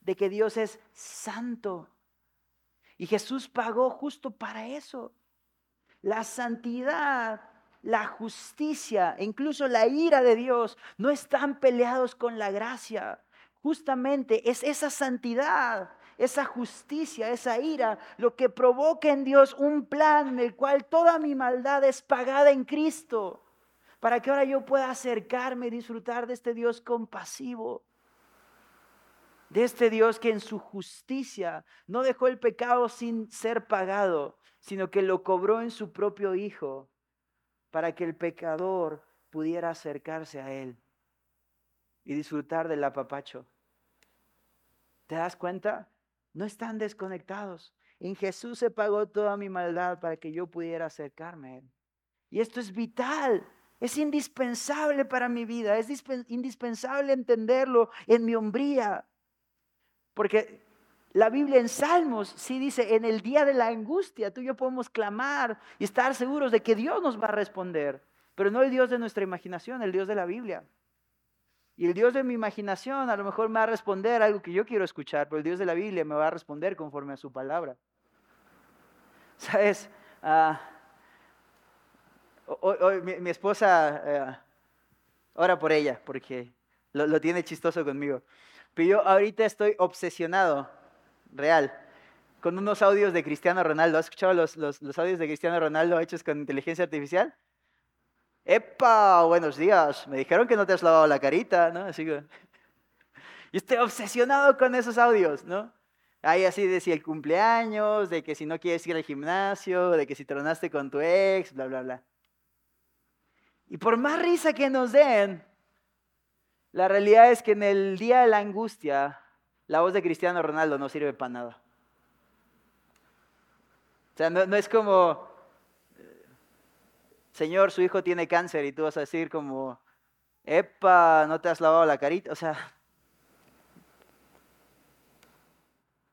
de que Dios es santo. Y Jesús pagó justo para eso. La santidad, la justicia, incluso la ira de Dios no están peleados con la gracia. Justamente es esa santidad, esa justicia, esa ira, lo que provoca en Dios un plan en el cual toda mi maldad es pagada en Cristo para que ahora yo pueda acercarme y disfrutar de este Dios compasivo. de este Dios que en su justicia no dejó el pecado sin ser pagado, sino que lo cobró en su propio Hijo para que el pecador pudiera acercarse a Él y disfrutar del apapacho. ¿Te das cuenta? No están desconectados. En Jesús se pagó toda mi maldad para que yo pudiera acercarme a Él. Y esto es vital, es indispensable para mi vida, es indispensable entenderlo en mi hombría. Porque la Biblia en Salmos sí dice, en el día de la angustia tú y yo podemos clamar y estar seguros de que Dios nos va a responder, pero no el Dios de nuestra imaginación, el Dios de la Biblia. Y el Dios de mi imaginación a lo mejor me va a responder algo que yo quiero escuchar, pero el Dios de la Biblia me va a responder conforme a su palabra. ¿Sabes? Ah, hoy, mi, esposa, eh, ora por ella, porque lo, tiene chistoso conmigo. Pero yo ahorita estoy obsesionado, real, con unos audios de Cristiano Ronaldo. ¿Has escuchado los, audios de Cristiano Ronaldo hechos con inteligencia artificial? ¡Epa! Buenos días. Me dijeron que no te has lavado la carita, ¿no? Así que... Estoy obsesionado con esos audios, ¿no? Hay así de si el cumpleaños, de que si no quieres ir al gimnasio, de que si tronaste con tu ex, bla, bla, bla. Y por más risa que nos den, la realidad es que en el día de la angustia, la voz de Cristiano Ronaldo no sirve para nada. O sea, no, es como, Señor, su hijo tiene cáncer y tú vas a decir como, epa, no te has lavado la carita. O sea,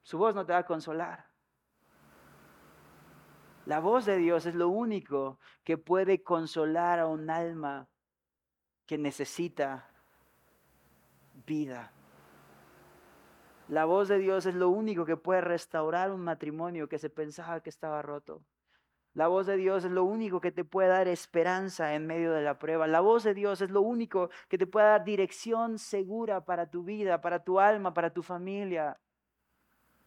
su voz no te va a consolar. La voz de Dios es lo único que puede consolar a un alma que necesita vida. La voz de Dios es lo único que puede restaurar un matrimonio que se pensaba que estaba roto. La voz de Dios es lo único que te puede dar esperanza en medio de la prueba. La voz de Dios es lo único que te puede dar dirección segura para tu vida, para tu alma, para tu familia.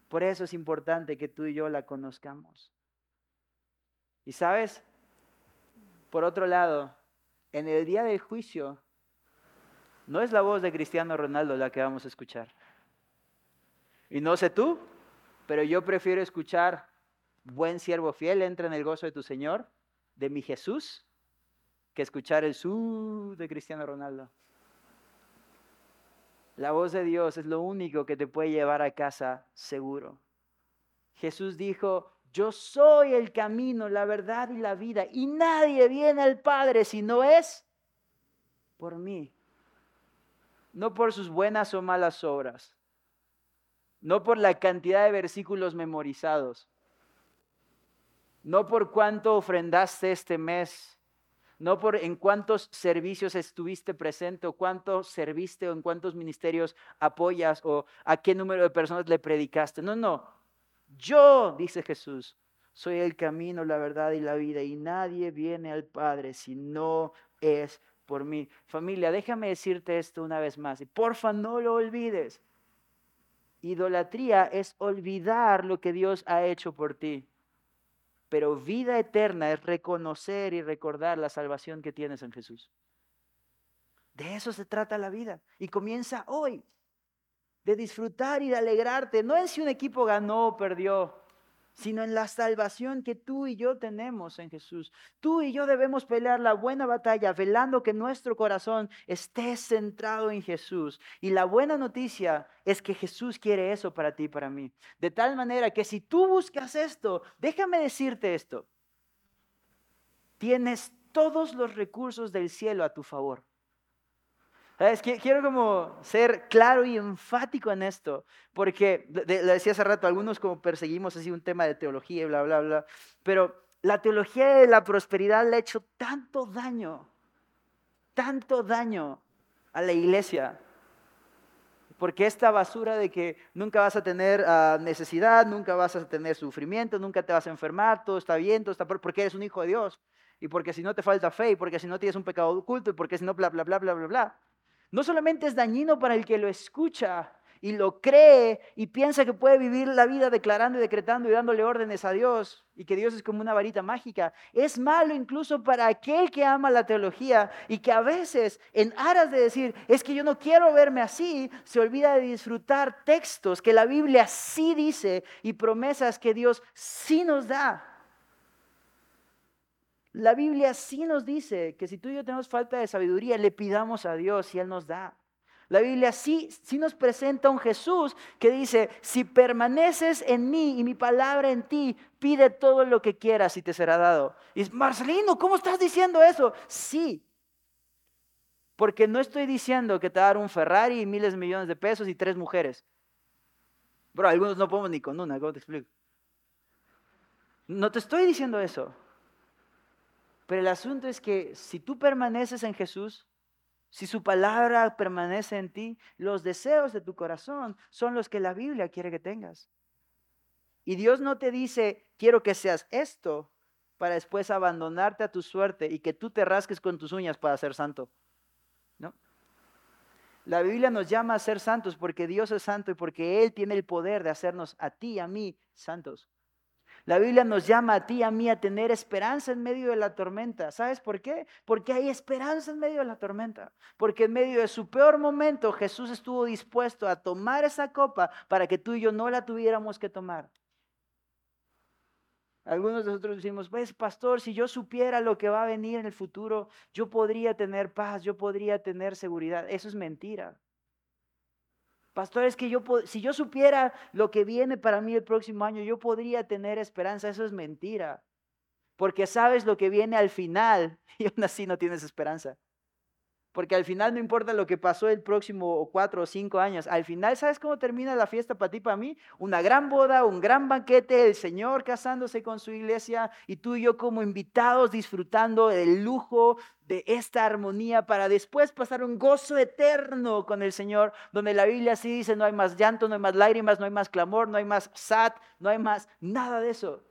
Por eso es importante que tú y yo la conozcamos. Y sabes, por otro lado, en el día del juicio, no es la voz de Cristiano Ronaldo la que vamos a escuchar. Y no sé tú, pero yo prefiero escuchar, buen siervo fiel, entra en el gozo de tu Señor, de mi Jesús, que escuchar el su de Cristiano Ronaldo. La voz de Dios es lo único que te puede llevar a casa seguro. Jesús dijo, yo soy el camino, la verdad y la vida, y nadie viene al Padre si no es por mí no por sus buenas o malas obras, no por la cantidad de versículos memorizados, no por cuánto ofrendaste este mes, no por en cuántos servicios estuviste presente o cuánto serviste o en cuántos ministerios apoyas o a qué número de personas le predicaste. No, no. Yo, dice Jesús, soy el camino, la verdad y la vida y nadie viene al Padre si no es por mí. Familia, déjame decirte esto una vez más y porfa no lo olvides. Idolatría es olvidar lo que Dios ha hecho por ti. Pero vida eterna es reconocer y recordar la salvación que tienes en Jesús. De eso se trata la vida. Y comienza hoy. De disfrutar y de alegrarte. No en si un equipo ganó o perdió sino en la salvación que tú y yo tenemos en Jesús. Tú y yo debemos pelear la buena batalla, velando que nuestro corazón esté centrado en Jesús. Y la buena noticia es que Jesús quiere eso para ti y para mí. De tal manera que si tú buscas esto, déjame decirte esto, tienes todos los recursos del cielo a tu favor. ¿Sabes? Quiero como ser claro y enfático en esto, porque le decía hace rato, algunos como perseguimos así un tema de teología y bla, bla, bla, pero la teología de la prosperidad le ha hecho tanto daño, tanto daño a la iglesia. Porque esta basura de que nunca vas a tener ah, necesidad, nunca vas a tener sufrimiento, nunca te vas a enfermar, todo está bien, todo está porque eres un hijo de Dios, y porque si no te falta fe, y porque si no tienes un pecado oculto, y porque si no bla, bla, bla, bla, bla, bla no solamente es dañino para el que lo escucha, y lo cree y piensa que puede vivir la vida declarando y decretando y dándole órdenes a Dios y que Dios es como una varita mágica. Es malo incluso para aquel que ama la teología y que a veces en aras de decir, es que yo no quiero verme así, se olvida de disfrutar textos que la Biblia sí dice y promesas que Dios sí nos da. La Biblia sí nos dice que si tú y yo tenemos falta de sabiduría, le pidamos a Dios y Él nos da. La Biblia sí, sí nos presenta un Jesús que dice, si permaneces en mí y mi palabra en ti, pide todo lo que quieras y te será dado. Y es, Marcelino, ¿cómo estás diciendo eso? Sí, porque no estoy diciendo que te va dar un Ferrari y miles de millones de pesos y tres mujeres. Bro, algunos no podemos ni con una, ¿cómo te explico? No te estoy diciendo eso. Pero el asunto es que si tú permaneces en Jesús, si su palabra permanece en ti, los deseos de tu corazón son los que la Biblia quiere que tengas. Y Dios no te dice, quiero que seas esto, para después abandonarte a tu suerte y que tú te rasques con tus uñas para ser santo. ¿No? La Biblia nos llama a ser santos porque Dios es santo y porque Él tiene el poder de hacernos a ti y a mí santos. La Biblia nos llama a ti y a mí a tener esperanza en medio de la tormenta. ¿Sabes por qué? Porque hay esperanza en medio de la tormenta. Porque en medio de su peor momento Jesús estuvo dispuesto a tomar esa copa para que tú y yo no la tuviéramos que tomar. Algunos de nosotros decimos, pues pastor, si yo supiera lo que va a venir en el futuro, yo podría tener paz, yo podría tener seguridad. Eso es mentira. Pastor, es que yo, si yo supiera lo que viene para mí el próximo año, yo podría tener esperanza. Eso es mentira. Porque sabes lo que viene al final y aún así no tienes esperanza. Porque al final no importa lo que pasó el próximo cuatro o cinco años. Al final, ¿sabes cómo termina la fiesta para ti, para mí? Una gran boda, un gran banquete, el Señor casándose con su iglesia y tú y yo como invitados disfrutando del lujo de esta armonía para después pasar un gozo eterno con el Señor, donde la Biblia sí dice no hay más llanto, no hay más lágrimas, no hay más clamor, no hay más sat, no hay más nada de eso.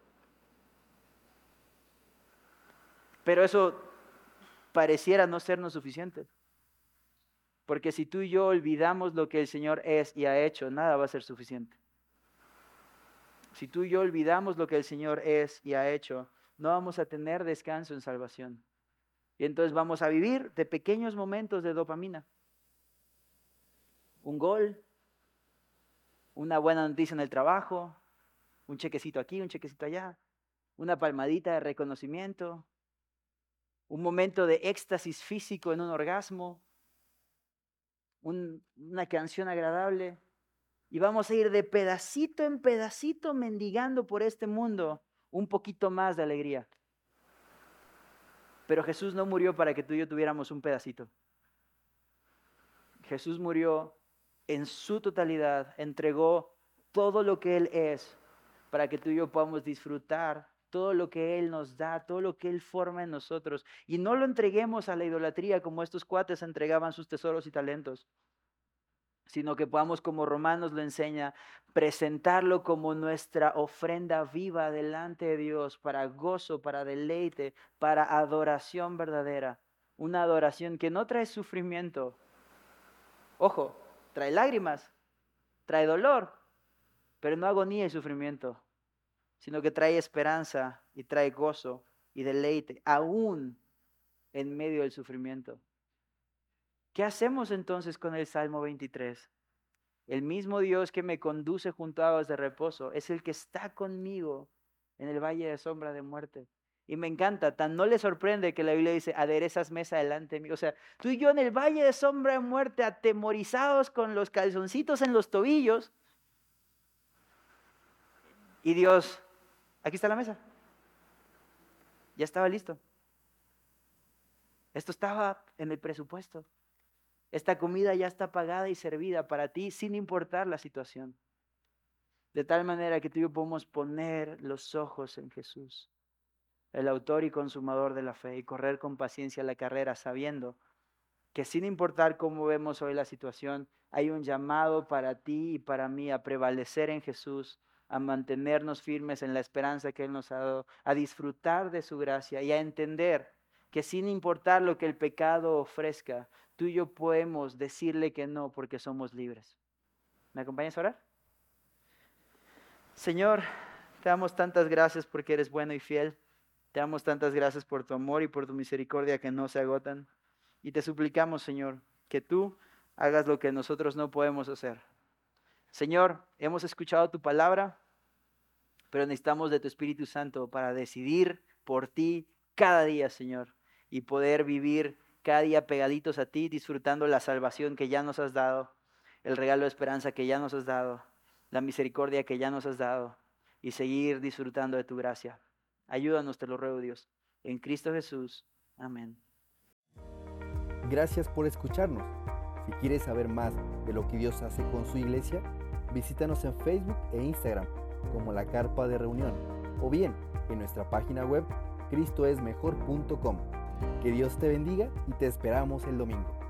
Pero eso pareciera no sernos suficiente. Porque si tú y yo olvidamos lo que el Señor es y ha hecho, nada va a ser suficiente. Si tú y yo olvidamos lo que el Señor es y ha hecho, no vamos a tener descanso en salvación. Y entonces vamos a vivir de pequeños momentos de dopamina. Un gol, una buena noticia en el trabajo, un chequecito aquí, un chequecito allá, una palmadita de reconocimiento, un momento de éxtasis físico en un orgasmo, una canción agradable, y vamos a ir de pedacito en pedacito mendigando por este mundo un poquito más de alegría. Pero Jesús no murió para que tú y yo tuviéramos un pedacito. Jesús murió en su totalidad, entregó todo lo que Él es para que tú y yo podamos disfrutar todo lo que Él nos da, todo lo que Él forma en nosotros. Y no lo entreguemos a la idolatría como estos cuates entregaban sus tesoros y talentos, sino que podamos, como Romanos lo enseña, presentarlo como nuestra ofrenda viva delante de Dios para gozo, para deleite, para adoración verdadera. Una adoración que no trae sufrimiento. Ojo, trae lágrimas, trae dolor, pero no agonía y sufrimiento sino que trae esperanza y trae gozo y deleite, aún en medio del sufrimiento. ¿Qué hacemos entonces con el Salmo 23? El mismo Dios que me conduce junto a aguas de reposo es el que está conmigo en el valle de sombra de muerte. Y me encanta, tan no le sorprende que la Biblia dice, aderezas mesa delante de mí. O sea, tú y yo en el valle de sombra de muerte, atemorizados con los calzoncitos en los tobillos. Y Dios Aquí está la mesa. Ya estaba listo. Esto estaba en el presupuesto. Esta comida ya está pagada y servida para ti sin importar la situación. De tal manera que tú y yo podemos poner los ojos en Jesús, el autor y consumador de la fe, y correr con paciencia la carrera sabiendo que sin importar cómo vemos hoy la situación, hay un llamado para ti y para mí a prevalecer en Jesús a mantenernos firmes en la esperanza que Él nos ha dado, a disfrutar de su gracia y a entender que sin importar lo que el pecado ofrezca, tú y yo podemos decirle que no porque somos libres. ¿Me acompañas a orar? Señor, te damos tantas gracias porque eres bueno y fiel. Te damos tantas gracias por tu amor y por tu misericordia que no se agotan. Y te suplicamos, Señor, que tú hagas lo que nosotros no podemos hacer. Señor, hemos escuchado tu palabra, pero necesitamos de tu Espíritu Santo para decidir por ti cada día, Señor, y poder vivir cada día pegaditos a ti, disfrutando la salvación que ya nos has dado, el regalo de esperanza que ya nos has dado, la misericordia que ya nos has dado, y seguir disfrutando de tu gracia. Ayúdanos, te lo ruego, Dios. En Cristo Jesús. Amén. Gracias por escucharnos. Si quieres saber más de lo que Dios hace con su iglesia, visítanos en Facebook e Instagram como la Carpa de Reunión o bien en nuestra página web cristoesmejor.com. Que Dios te bendiga y te esperamos el domingo.